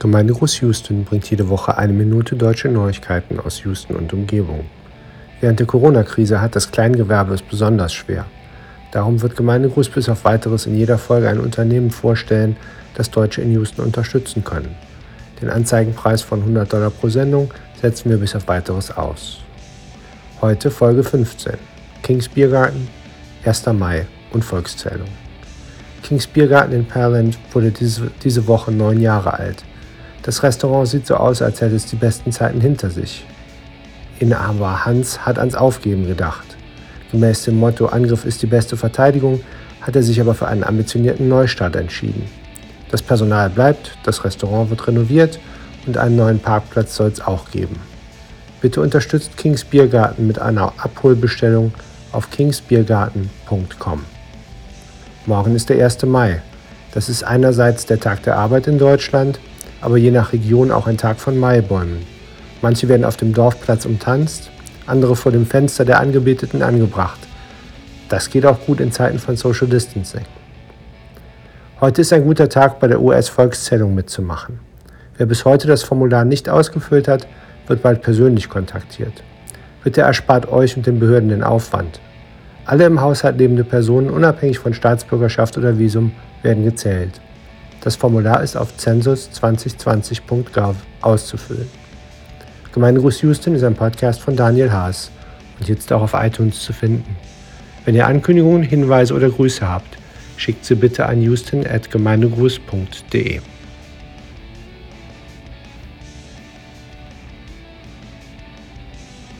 Gemeindegruß Houston bringt jede Woche eine Minute deutsche Neuigkeiten aus Houston und Umgebung. Während der Corona-Krise hat das Kleingewerbe es besonders schwer. Darum wird Gemeindegruß bis auf weiteres in jeder Folge ein Unternehmen vorstellen, das Deutsche in Houston unterstützen können. Den Anzeigenpreis von 100 Dollar pro Sendung setzen wir bis auf weiteres aus. Heute Folge 15. Kings Biergarten, 1. Mai und Volkszählung. Kings Biergarten in Pearland wurde diese, diese Woche neun Jahre alt. Das Restaurant sieht so aus, als hätte es die besten Zeiten hinter sich. Inhaber Hans hat ans Aufgeben gedacht. Gemäß dem Motto Angriff ist die beste Verteidigung hat er sich aber für einen ambitionierten Neustart entschieden. Das Personal bleibt, das Restaurant wird renoviert und einen neuen Parkplatz soll es auch geben. Bitte unterstützt Kings Biergarten mit einer Abholbestellung auf kingsbiergarten.com. Morgen ist der 1. Mai. Das ist einerseits der Tag der Arbeit in Deutschland aber je nach Region auch ein Tag von Maibäumen. Manche werden auf dem Dorfplatz umtanzt, andere vor dem Fenster der Angebeteten angebracht. Das geht auch gut in Zeiten von Social Distancing. Heute ist ein guter Tag, bei der US-Volkszählung mitzumachen. Wer bis heute das Formular nicht ausgefüllt hat, wird bald persönlich kontaktiert. Bitte erspart euch und den Behörden den Aufwand. Alle im Haushalt lebende Personen, unabhängig von Staatsbürgerschaft oder Visum, werden gezählt. Das Formular ist auf census2020.gov auszufüllen. Gemeindegruß Houston ist ein Podcast von Daniel Haas und jetzt auch auf iTunes zu finden. Wenn ihr Ankündigungen, Hinweise oder Grüße habt, schickt sie bitte an houston.gemeindegruß.de.